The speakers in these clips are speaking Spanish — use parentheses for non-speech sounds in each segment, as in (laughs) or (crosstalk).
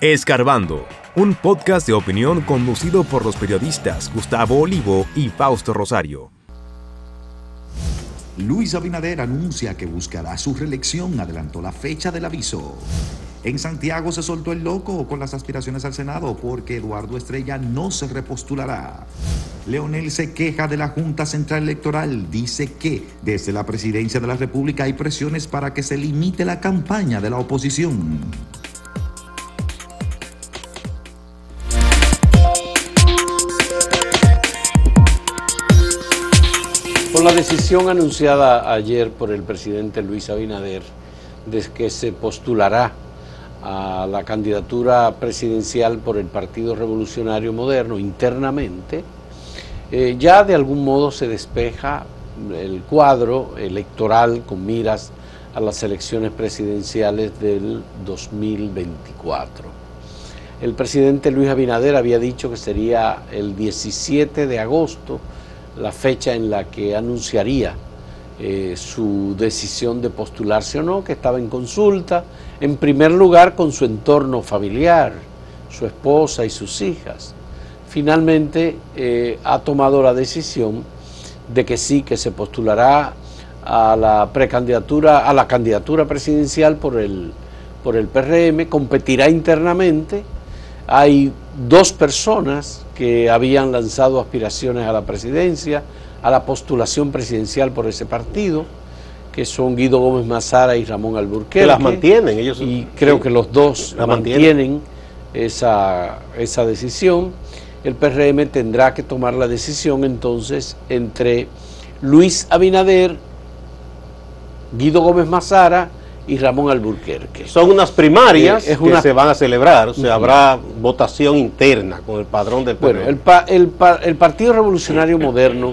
Escarbando, un podcast de opinión conducido por los periodistas Gustavo Olivo y Fausto Rosario. Luis Abinader anuncia que buscará su reelección, adelantó la fecha del aviso. En Santiago se soltó el loco con las aspiraciones al Senado porque Eduardo Estrella no se repostulará. Leonel se queja de la Junta Central Electoral. Dice que desde la presidencia de la República hay presiones para que se limite la campaña de la oposición. Con la decisión anunciada ayer por el presidente Luis Abinader de que se postulará a la candidatura presidencial por el Partido Revolucionario Moderno internamente, eh, ya de algún modo se despeja el cuadro electoral con miras a las elecciones presidenciales del 2024. El presidente Luis Abinader había dicho que sería el 17 de agosto la fecha en la que anunciaría eh, su decisión de postularse o no, que estaba en consulta, en primer lugar con su entorno familiar, su esposa y sus hijas. Finalmente eh, ha tomado la decisión de que sí, que se postulará a la precandidatura, a la candidatura presidencial por el, por el PRM, competirá internamente. Hay dos personas que habían lanzado aspiraciones a la presidencia, a la postulación presidencial por ese partido, que son Guido Gómez Mazara y Ramón Alburquerque. Que las mantienen ellos. Y creo que los dos mantienen, esa, esa decisión. El PRM tendrá que tomar la decisión entonces entre Luis Abinader, Guido Gómez Mazara y Ramón Alburquerque. Son unas primarias eh, que se van a celebrar, o sea, habrá votación interna con el padrón del Bueno, el, el, Partido Revolucionario Moderno,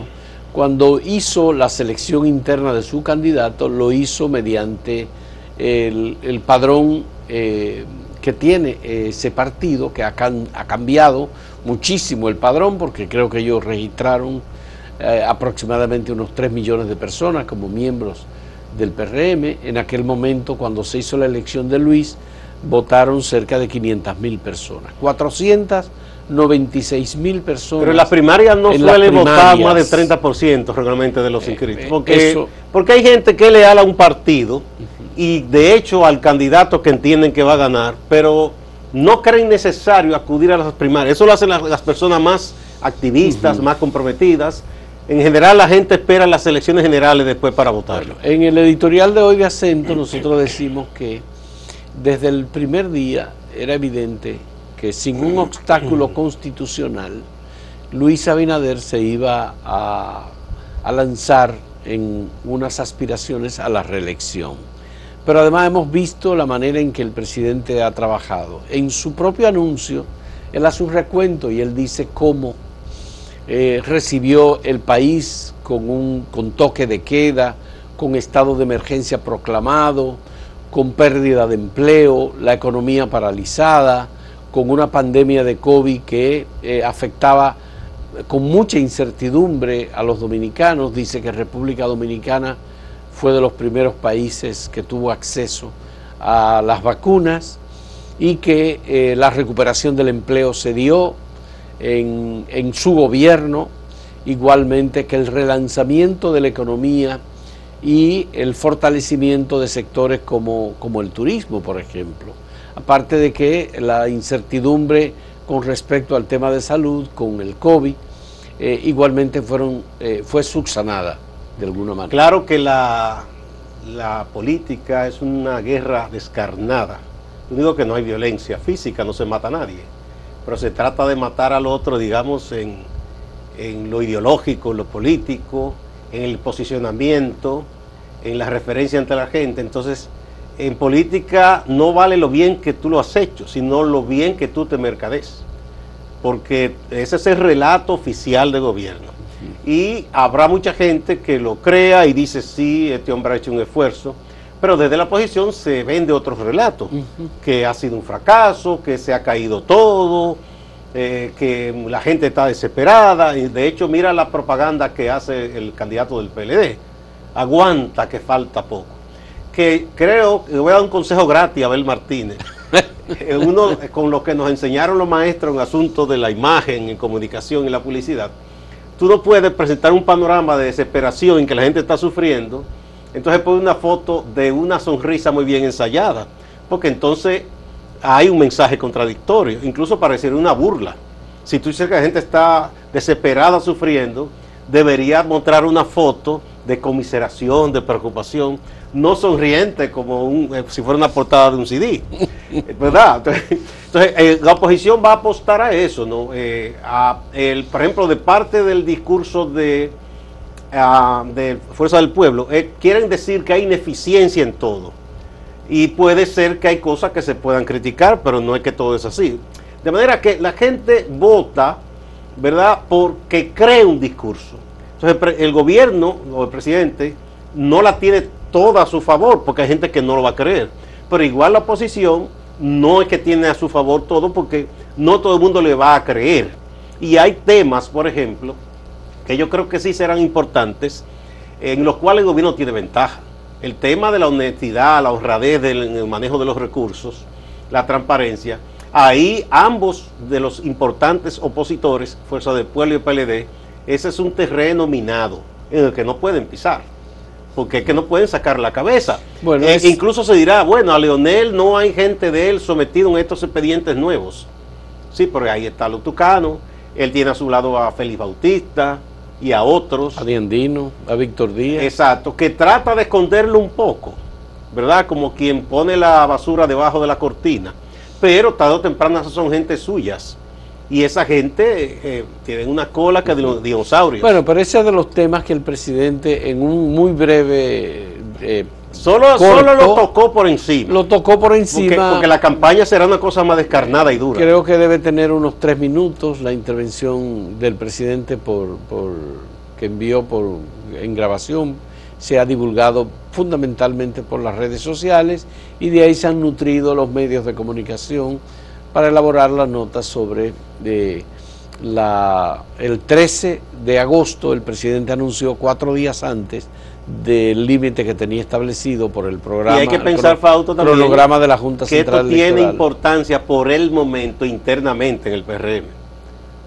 cuando hizo la selección interna de su candidato, lo hizo mediante el, padrón eh, que tiene ese partido, que ha, ha, cambiado muchísimo el padrón, porque creo que ellos registraron eh, aproximadamente unos 3 millones de personas como miembros del PRM. En aquel momento, cuando se hizo la elección de Luis, votaron cerca de 500 mil personas. 496 mil personas. Pero en las primarias no suele votar más del 30% regularmente de los eh, inscritos. Porque, porque hay gente que es leal a un partido y de hecho al candidato que entienden que va a ganar, pero no creen necesario acudir a las primarias. Eso lo hacen las, personas más activistas, más comprometidas en general la gente espera las elecciones generales después para votar. en el editorial de hoy de acento nosotros decimos que desde el primer día era evidente que sin un obstáculo constitucional Luis Abinader se iba a, a lanzar en unas aspiraciones a la reelección. Pero además hemos visto la manera en que el presidente ha trabajado. En su propio anuncio, él hace un recuento y él dice cómo eh, recibió el país con un con toque de queda, con estado de emergencia proclamado, con pérdida de empleo, la economía paralizada, con una pandemia de COVID que eh, afectaba con mucha incertidumbre a los dominicanos. Dice que República Dominicana fue de los primeros países que tuvo acceso a las vacunas y que eh, la recuperación del empleo se dio en, su gobierno, igualmente que el relanzamiento de la economía y el fortalecimiento de sectores como, como el turismo, por ejemplo. Aparte de que la incertidumbre con respecto al tema de salud, con el COVID, eh, igualmente fueron, eh, fue subsanada de alguna manera. Claro que la, la política es una guerra descarnada. Digo que no hay violencia física, no se mata a nadie pero se trata de matar al otro, digamos, en, lo ideológico, en lo político, en el posicionamiento, en la referencia entre la gente. Entonces, en política no vale lo bien que tú lo has hecho, sino lo bien que tú te mercades. Porque ese es el relato oficial de gobierno. Y habrá mucha gente que lo crea y dice, sí, este hombre ha hecho un esfuerzo pero desde la oposición se vende otro relato, que ha sido un fracaso, que se ha caído todo, eh, que la gente está desesperada, y de hecho mira la propaganda que hace el candidato del PLD, aguanta que falta poco. Que creo, le voy a dar un consejo gratis a Abel Martínez, (laughs) uno eh, con lo que nos enseñaron los maestros en asuntos de la imagen, en comunicación y la publicidad, tú no puedes presentar un panorama de desesperación en que la gente está sufriendo, entonces pone una foto de una sonrisa muy bien ensayada, porque entonces hay un mensaje contradictorio, incluso parecería una burla. Si tú dices que la gente está desesperada sufriendo, debería mostrar una foto de comiseración, de preocupación, no sonriente como un, eh, si fuera una portada de un CD, (laughs) ¿verdad? Entonces, eh, la oposición va a apostar a eso, ¿no? Eh, a el, por ejemplo, de parte del discurso de, de Fuerza del Pueblo, quieren decir que hay ineficiencia en todo. Y puede ser que hay cosas que se puedan criticar, pero no es que todo es así. De manera que la gente vota, ¿verdad?, porque cree un discurso. Entonces, el gobierno o el presidente no la tiene toda a su favor, porque hay gente que no lo va a creer. Pero igual la oposición no es que tiene a su favor todo, porque no todo el mundo le va a creer. Y hay temas, por ejemplo, que yo creo que sí serán importantes, en los cuales el gobierno tiene ventaja. El tema de la honestidad, la honradez del manejo de los recursos, la transparencia, ahí ambos de los importantes opositores, Fuerza del Pueblo y PLD, ese es un terreno minado en el que no pueden pisar porque es que no pueden sacar la cabeza. Bueno, eh, Incluso se dirá, bueno, a Leonel no hay gente de él sometido en estos expedientes nuevos. Sí, porque ahí está lo tucano, él tiene a su lado a Félix Bautista y a otros. A Diandino, a Víctor Díaz. Exacto, que trata de esconderlo un poco, ¿verdad? Como quien pone la basura debajo de la cortina. Pero tarde o temprano son gente suyas y esa gente eh, tiene una cola que de los dinosaurios. Bueno, pero ese es de los temas que el presidente en un muy breve... Eh, solo, solo lo tocó por encima. Lo tocó por encima. Porque, la campaña será una cosa más descarnada y dura. Creo que debe tener unos tres minutos la intervención del presidente por, por que envió por en grabación se ha divulgado fundamentalmente por las redes sociales y de ahí se han nutrido los medios de comunicación para elaborar la nota sobre eh, la, el 13 de agosto el presidente anunció cuatro días antes del límite que tenía establecido por el programa. Y hay que pensar, Fausto, también cronograma de la Junta que esto tiene importancia por el momento internamente en el PRM.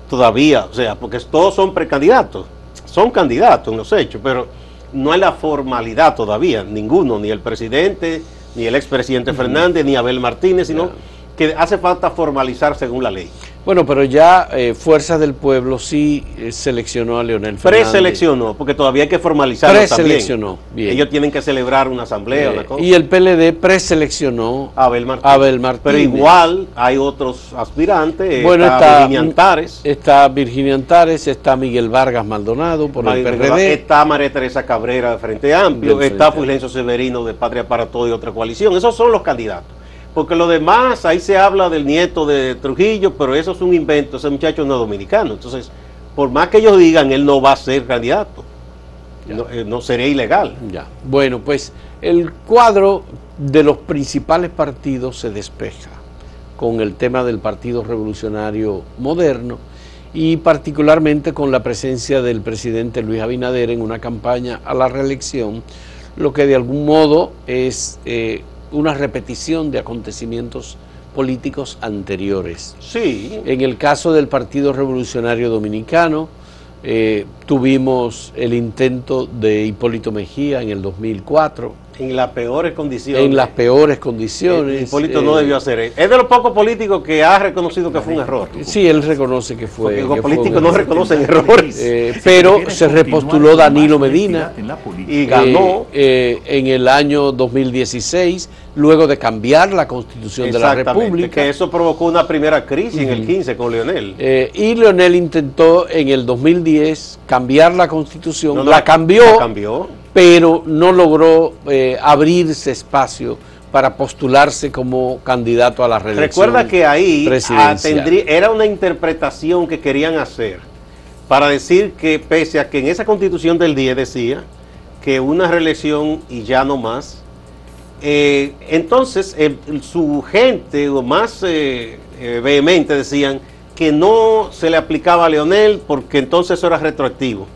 Todavía, o sea, porque todos son precandidatos, son candidatos en los hechos, pero no hay la formalidad todavía, ninguno, ni el presidente, ni el expresidente Fernández, ni Abel Martínez, sino que hace falta formalizar según la ley. Bueno, pero ya eh, Fuerzas del Pueblo sí eh, seleccionó a Leonel Fernández. Preseleccionó, porque todavía hay que formalizarlo Preseleccionó, bien. Ellos tienen que celebrar una asamblea, una eh, cosa. Y el PLD preseleccionó a Abel Martínez. Pero igual hay otros aspirantes. Bueno, está, Virginia Antares. Está Virginia Antares, está Miguel Vargas Maldonado por el PRD. Está María Teresa Cabrera de Frente Amplio, está Fulgencio Severino de Patria para Todo y otra coalición. Esos son los candidatos. Porque lo demás, ahí se habla del nieto de Trujillo, pero eso es un invento, ese muchacho no es dominicano. Entonces, por más que ellos digan, él no va a ser candidato. Eh, no, sería ilegal. Ya. Bueno, pues el cuadro de los principales partidos se despeja con el tema del Partido Revolucionario Moderno y particularmente con la presencia del presidente Luis Abinader en una campaña a la reelección, lo que de algún modo es eh, una repetición de acontecimientos políticos anteriores. Sí. En el caso del Partido Revolucionario Dominicano, eh, tuvimos el intento de Hipólito Mejía en el 2004 en las peores condiciones. En las peores condiciones. Hipólito no debió hacer eso. Es de los pocos políticos que ha reconocido que fue un error. Sí, él reconoce que fue. Porque los políticos no reconocen errores. Eh, pero se repostuló Danilo Medina y ganó eh, en el año 2016, luego de cambiar la constitución de la República. Que eso provocó una primera crisis en el 15 con Leonel. Eh, y Leonel intentó en el 2010 cambiar la constitución, la, cambió. La cambió pero no logró eh, abrirse espacio para postularse como candidato a la reelección. Recuerda que ahí era una interpretación que querían hacer para decir que pese a que en esa constitución del 10 decía que una reelección y ya no más, eh, entonces su gente o más eh, vehemente decían que no se le aplicaba a Leonel porque entonces eso era retroactivo.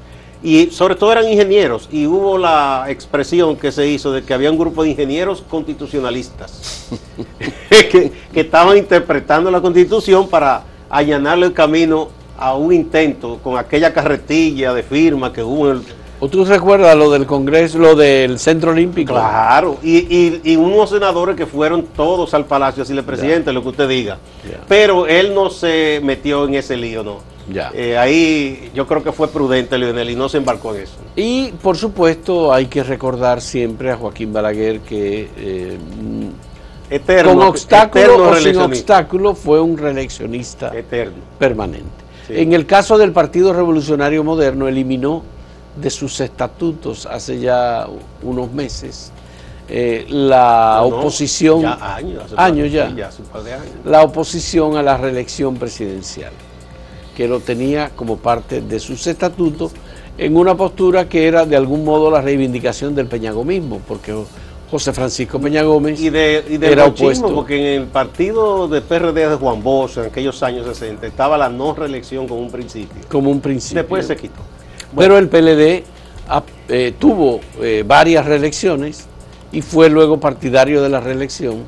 Y sobre todo eran ingenieros y hubo la expresión que se hizo de que había un grupo de ingenieros constitucionalistas (laughs) que, que estaban interpretando la constitución para allanarle el camino a un intento con aquella carretilla de firma que hubo en el ¿O tú recuerdas lo del Congreso, lo del Centro Olímpico? Claro, y, y- y unos senadores que fueron todos al palacio a decirle, presidente, lo que usted diga. Pero él no se metió en ese lío, ¿no? Ya. Eh, ahí yo creo que fue prudente, Lionel, y no se embarcó en eso. Y por supuesto hay que recordar siempre a Joaquín Balaguer que eh, Eterno. con obstáculo o sin obstáculo fue un reeleccionista Eterno. permanente. Sí. En el caso del Partido Revolucionario Moderno eliminó de sus estatutos hace ya unos meses eh, la No, oposición Ya años. ya. de años. la oposición a la reelección presidencial, que lo tenía como parte de sus estatutos en una postura que era de algún modo la reivindicación del peñagomismo, porque José Francisco Peña Gómez Y de, y del era opuesto. porque en el partido de PRD de Juan Bosch, en aquellos años 60, estaba la no reelección como un principio. como un principio. Después se quitó. Pero el PLD eh, tuvo eh, varias reelecciones y fue luego partidario de la reelección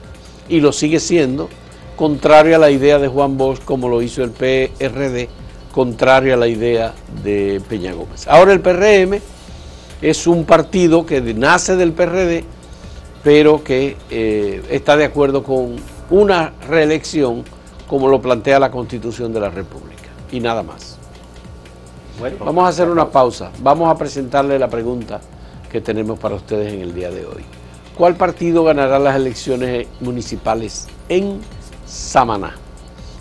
y lo sigue siendo, contrario a la idea de Juan Bosch, como lo hizo el PRD, contrario a la idea de Peña Gómez. Ahora el PRM es un partido que nace del PRD, pero que eh, está de acuerdo con una reelección como lo plantea la Constitución de la República y nada más. Bueno, Vamos a hacer una pausa. Vamos a presentarle la pregunta que tenemos para ustedes en el día de hoy. ¿Cuál partido ganará las elecciones municipales en Samaná?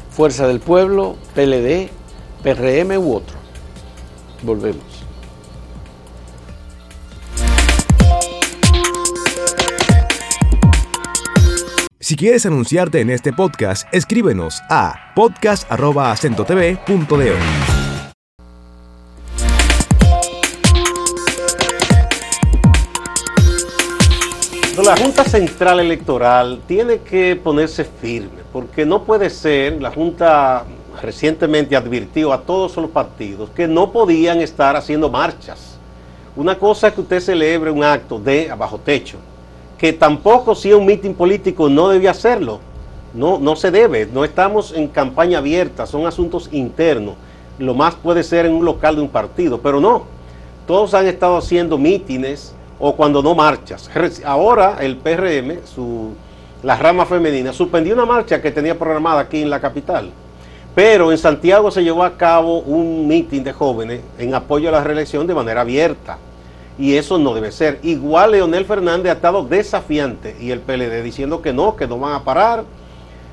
¿Fuerza del Pueblo, PLD, PRM u otro? Volvemos. Si quieres anunciarte en este podcast, escríbenos a podcast.acentotv.de. La Junta Central Electoral tiene que ponerse firme, porque no puede ser, la Junta recientemente advirtió a todos los partidos que no podían estar haciendo marchas. Una cosa es que usted celebre un acto de bajo techo, que tampoco si es un mitin político no debe hacerlo. No, no se debe, no estamos en campaña abierta, son asuntos internos. Lo más puede ser en un local de un partido, pero no. Todos han estado haciendo mítines o cuando no marchas. Ahora el PRM, su, la rama femenina, suspendió una marcha que tenía programada aquí en la capital. Pero en Santiago se llevó a cabo un mitin de jóvenes en apoyo a la reelección de manera abierta. Y eso no debe ser. Igual Leonel Fernández ha estado desafiante y el PLD diciendo que no, que no van a parar.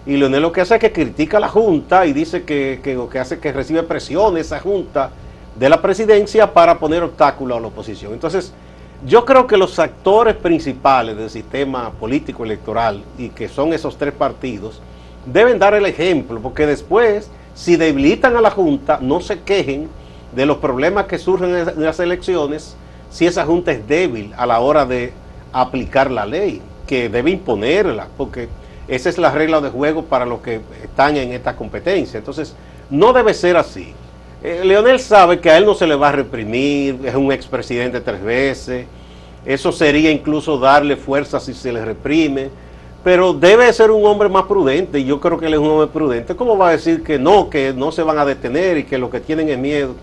Y Leonel lo que hace es que critica a la Junta y dice que, que lo que hace es que recibe presión esa Junta de la presidencia para poner obstáculos a la oposición. Entonces, yo creo que los actores principales del sistema político electoral y que son esos tres partidos deben dar el ejemplo, porque después, si debilitan a la Junta, no se quejen de los problemas que surgen en las elecciones si esa Junta es débil a la hora de aplicar la ley, que debe imponerla, porque esa es la regla de juego para los que están en esta competencia. Entonces, no debe ser así. Eh, Leonel sabe que a él no se le va a reprimir, es un expresidente tres veces, eso sería incluso darle fuerza si se le reprime, pero debe ser un hombre más prudente y yo creo que él es un hombre prudente. ¿Cómo va a decir que no, que no se van a detener y que lo que tienen es miedo?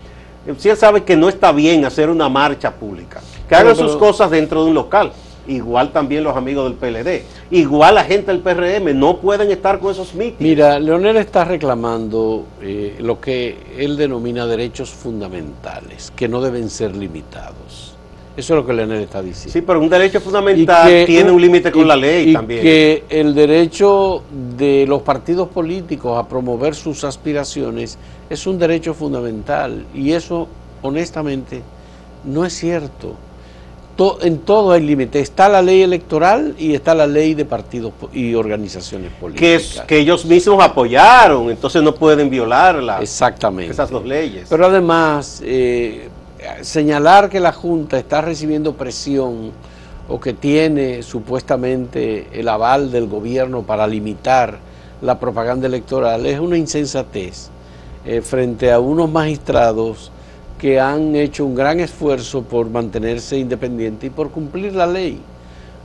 Eh, Si él sabe que no está bien hacer una marcha pública, que hagan Pero- sus cosas dentro de un local. Igual también los amigos del PLD, igual la gente del PRM, no pueden estar con esos mítines. Mira, Leonel está reclamando eh, lo que él denomina derechos fundamentales, que no deben ser limitados. Eso es lo que Leonel está diciendo. Sí, pero un derecho fundamental que tiene un límite con y- la ley y también. Que el derecho de los partidos políticos a promover sus aspiraciones es un derecho fundamental y eso, honestamente, no es cierto. To- en todo hay límite. Está la ley electoral y está la ley de partidos y organizaciones que, políticas. es- que ellos mismos apoyaron, entonces no pueden violarla. Exactamente. Esas dos leyes. Pero además, eh, señalar que la Junta está recibiendo presión o que tiene supuestamente el aval del gobierno para limitar la propaganda electoral es una insensatez eh, frente a unos magistrados que han hecho un gran esfuerzo por mantenerse independiente y por cumplir la ley.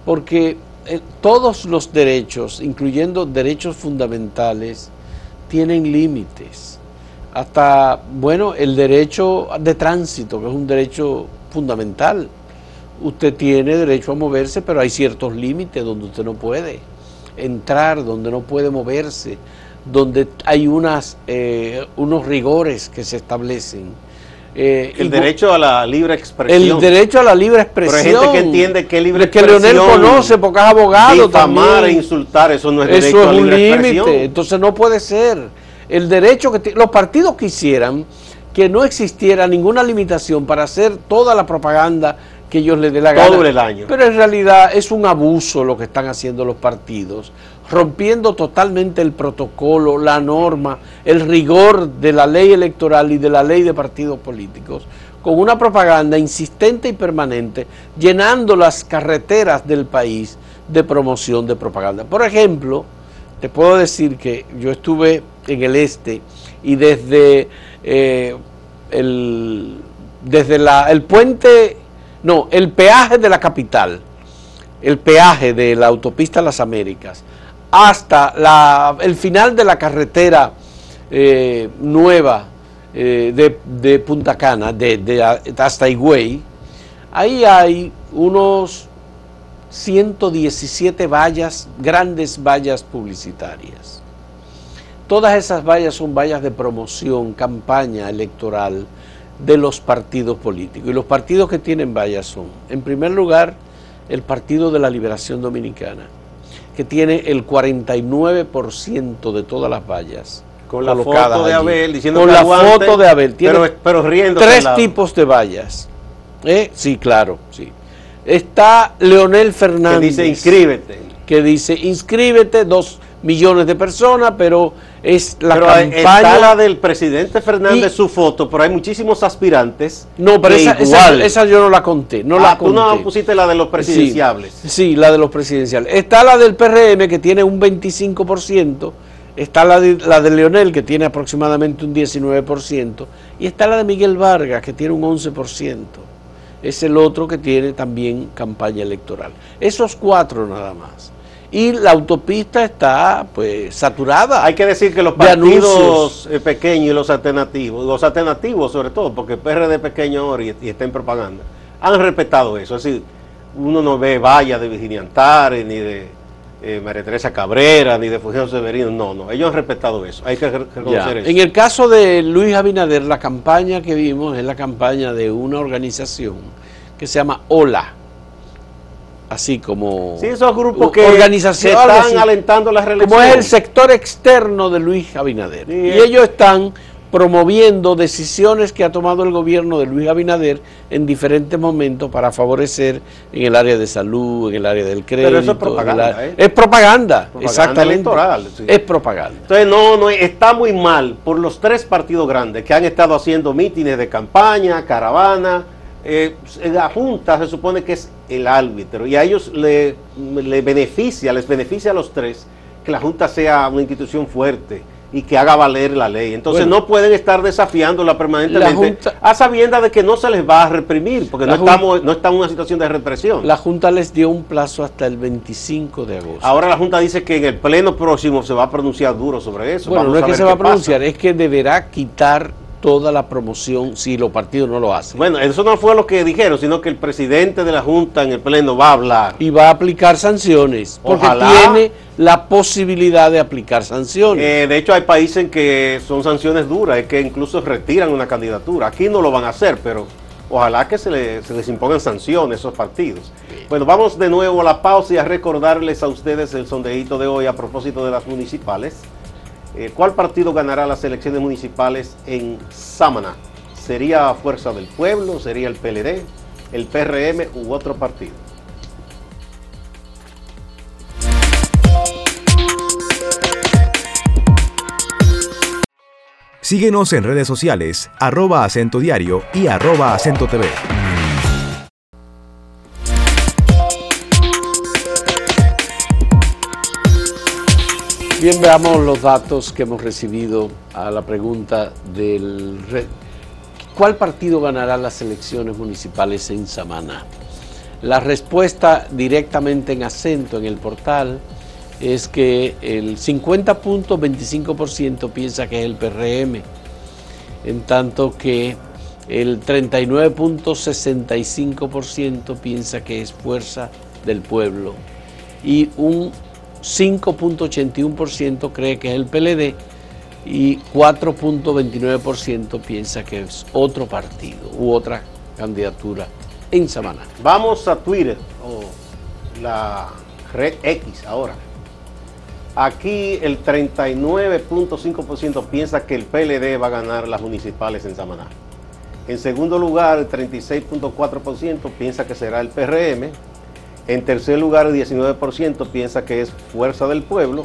Porque eh, todos los derechos, incluyendo derechos fundamentales, tienen límites. Hasta, bueno, el derecho de tránsito, que es un derecho fundamental. Usted tiene derecho a moverse, pero hay ciertos límites donde usted no puede entrar, donde no puede moverse, donde hay unas, eh, unos rigores que se establecen. Eh, el derecho a la libre expresión. El derecho a la libre expresión. Pero hay gente que entiende que libre que Leonel conoce porque es abogado difamar e insultar, eso no es derecho eso es un límite. Entonces no puede ser. El derecho que los partidos quisieran que no existiera ninguna limitación para hacer toda la propaganda que ellos les dé la gana. Todo el año. Pero en realidad es un abuso lo que están haciendo los partidos, rompiendo totalmente el protocolo, la norma, el rigor de la ley electoral y de la ley de partidos políticos, con una propaganda insistente y permanente, llenando las carreteras del país de promoción de propaganda. Por ejemplo, te puedo decir que yo estuve en el este y desde eh, el, desde la, el puente no, el peaje de la capital, el peaje de la autopista Las Américas, hasta el final de la carretera eh, nueva eh, de, Punta Cana, de, hasta Higüey, ahí hay unos 117 vallas, grandes vallas publicitarias. Todas esas vallas son vallas de promoción, campaña electoral, de los partidos políticos. Y los partidos que tienen vallas son, en primer lugar, el Partido de la Liberación Dominicana, que tiene el 49% de todas las vallas. Con la foto de Abel, diciendo Con la foto de Abel. Tiene pero, riendo. Tres tipos de vallas. ¿Eh? Sí, claro, sí. Está Leonel Fernández. Que dice inscríbete. Que dice inscríbete, dos millones de personas, pero es la pero campaña. Está la del presidente Fernández, su foto, pero hay muchísimos aspirantes. No, pero esa, esa, yo no la conté. No la ah, tú no pusiste la de los presidenciables. Sí, la de los presidenciales. Está la del PRM, que tiene un 25%. Está la de, la de Leonel, que tiene aproximadamente un 19%. Y está la de Miguel Vargas, que tiene un 11%. Es el otro que tiene también campaña electoral. Esos cuatro nada más y la autopista está pues saturada. Hay que decir que los partidos eh, pequeños y los alternativos, los alternativos sobre todo, porque PRD pequeño ahora y, está en propaganda, han respetado eso. Es decir, uno no ve vallas de Virginia Antares, ni de eh, María Teresa Cabrera, ni de Fulgencio Severino, no, no, ellos han respetado eso, hay que reconocer eso. En el caso de Luis Abinader, la campaña que vimos es la campaña de una organización que se llama OLA, así como sí, esos grupos que, organizaciones, están alentando la reelección. Como es el sector externo de Luis Abinader. y ellos están promoviendo decisiones que ha tomado el gobierno de Luis Abinader en diferentes momentos para favorecer en el área de salud, en el área del crédito. Pero eso es propaganda. ¿eh? Es propaganda, exactamente. Electoral, Es propaganda. Entonces, no, no, está muy mal por los tres partidos grandes que han estado haciendo mítines de campaña, caravana, eh, la Junta se supone que es el árbitro y a ellos le, beneficia, les beneficia a los tres que la Junta sea una institución fuerte y que haga valer la ley. Entonces no pueden estar desafiándola permanentemente a sabienda de que no se les va a reprimir, porque no estamos, no estamos en una situación de represión. La Junta les dio un plazo hasta el 25 de agosto. Ahora la Junta dice que en el pleno próximo se va a pronunciar duro sobre eso. Bueno, no es que se va a pronunciar, es que deberá quitar toda la promoción si los partidos no lo hacen. Bueno, eso no fue lo que dijeron, sino que el presidente de la Junta en el Pleno va a hablar. Y va a aplicar sanciones, porque tiene la posibilidad de aplicar sanciones. Eh, de hecho, hay países en que son sanciones duras, es que incluso retiran una candidatura. Aquí no lo van a hacer, pero ojalá que se, les impongan sanciones a esos partidos. Bueno, vamos de nuevo a la pausa y a recordarles a ustedes el sondeíto de hoy a propósito de las municipales. Eh, ¿Cuál partido ganará las elecciones municipales en Sámana? ¿Sería Fuerza del Pueblo? ¿Sería el PLD? ¿El PRM u otro partido? Síguenos en redes sociales, arroba acento diario y arroba acento TV. Bien, veamos los datos que hemos recibido a la pregunta del ¿Cuál partido ganará las elecciones municipales en Samaná? La respuesta directamente en acento en el portal es que el 50.25% piensa que es el PRM, en tanto que el 39.65% piensa que es Fuerza del Pueblo y un 5.81% cree que es el PLD y 4.29% piensa que es otro partido u otra candidatura en Samaná. Vamos a Twitter o la red X ahora. Aquí el 39.5% piensa que el PLD va a ganar las municipales en Samaná. En segundo lugar, el 36.4% piensa que será el PRM. En tercer lugar, el 19% piensa que es Fuerza del Pueblo.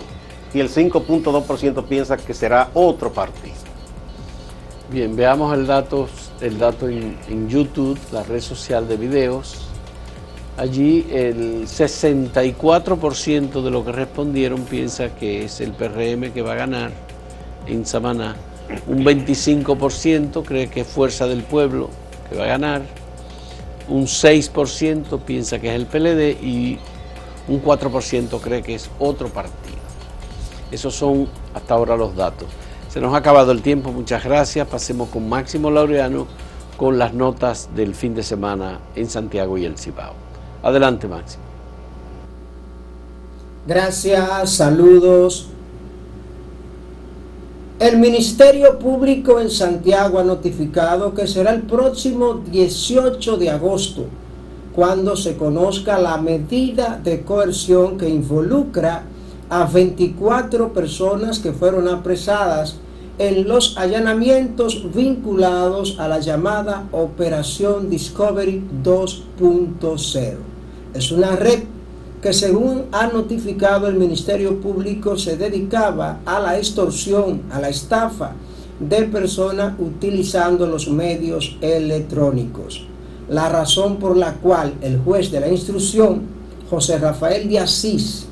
Y el 5.2% piensa que será otro partido. Bien, veamos el dato, el dato en, en YouTube, la red social de videos. Allí el 64% de lo que respondieron piensa que es el PRM que va a ganar en Samaná. Un 25% cree que es Fuerza del Pueblo que va a ganar. Un 6% piensa que es el PLD y un 4% cree que es otro partido. Esos son hasta ahora los datos. Se nos ha acabado el tiempo, muchas gracias. Pasemos con Máximo Laureano con las notas del fin de semana en Santiago y el Cibao. Adelante, Máximo. Gracias, saludos. El Ministerio Público en Santiago ha notificado que será el próximo 18 de agosto cuando se conozca la medida de coerción que involucra a 24 personas que fueron apresadas en los allanamientos vinculados a la llamada Operación Discovery 2.0. Es una red que según ha notificado el Ministerio Público se dedicaba a la extorsión, a la estafa de personas utilizando los medios electrónicos. La razón por la cual el juez de la instrucción, José Rafael de Asís,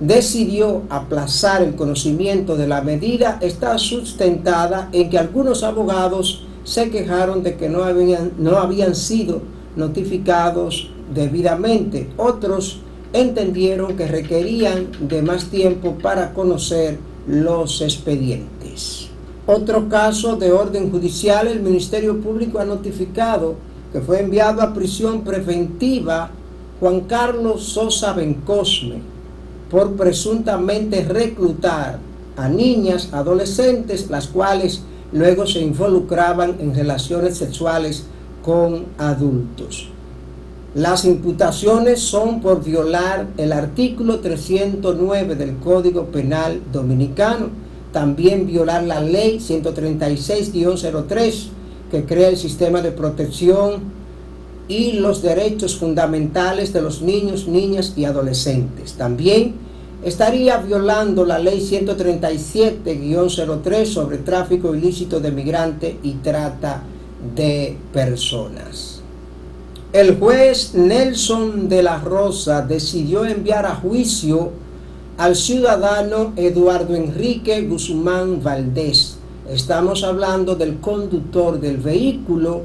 decidió aplazar el conocimiento de la medida está sustentada en que algunos abogados se quejaron de que no habían, no habían sido notificados debidamente. Otros entendieron que requerían de más tiempo para conocer los expedientes. Otro caso de orden judicial, el Ministerio Público ha notificado que fue enviado a prisión preventiva Juan Carlos Sosa Bencosme, por presuntamente reclutar a niñas, adolescentes, las cuales luego se involucraban en relaciones sexuales con adultos. Las imputaciones son por violar el artículo 309 del Código Penal Dominicano, también violar la ley 136-03 que crea el sistema de protección y los derechos fundamentales de los niños, niñas y adolescentes. También estaría violando la ley 137-03 sobre tráfico ilícito de migrantes y trata de personas. El juez Nelson de la Rosa decidió enviar a juicio al ciudadano Eduardo Enrique Guzmán Valdés. Estamos hablando del conductor del vehículo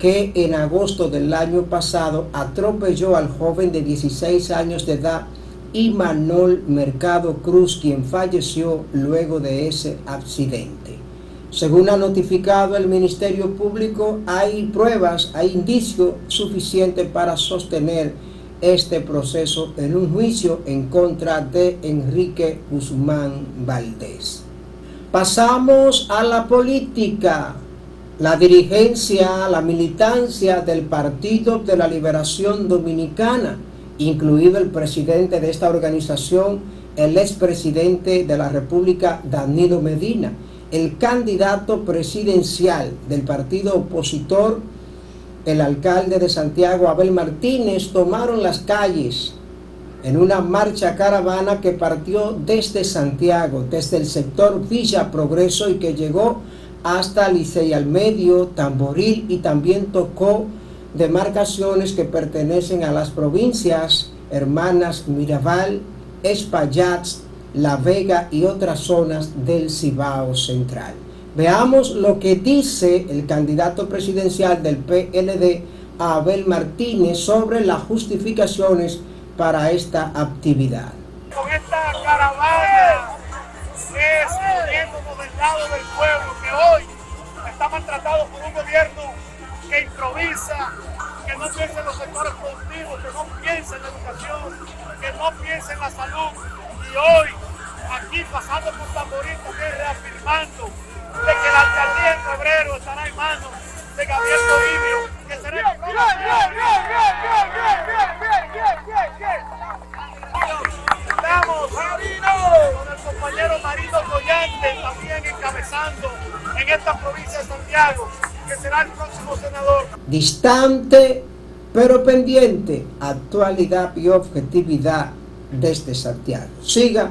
que en agosto del año pasado atropelló al joven de 16 años de edad y Manol Mercado Cruz, quien falleció luego de ese accidente. Según ha notificado el Ministerio Público, hay pruebas, hay indicios suficientes para sostener este proceso en un juicio en contra de Enrique Guzmán Valdés. Pasamos a la política. La dirigencia, la militancia del Partido de la Liberación Dominicana incluido el presidente de esta organización, el expresidente de la República, Danilo Medina, el candidato presidencial del partido opositor, el alcalde de Santiago, Abel Martínez, tomaron las calles en una marcha caravana que partió desde Santiago, desde el sector Villa Progreso y que llegó hasta Licey al Medio, Tamboril y también tocó demarcaciones que pertenecen a las provincias hermanas Mirabal, Espaillat, La Vega y otras zonas del Cibao Central. Veamos lo que dice el candidato presidencial del PLD, Abel Martínez, sobre las justificaciones para esta actividad. Con esta caravana es del lado del pueblo que hoy está maltratado por un gobierno que improvisa, que no piensa en los sectores productivos, que no piensa en la educación, que no piensa en la salud. Y hoy, aquí pasando por Tamborín, también reafirmando de que la alcaldía en febrero estará en manos de Gabriel Toribio, que será el Estamos con el compañero Marino Collante también encabezando en esta provincia de Santiago, que será el próximo senador. Distante pero pendiente, actualidad y objetividad desde Santiago. Siga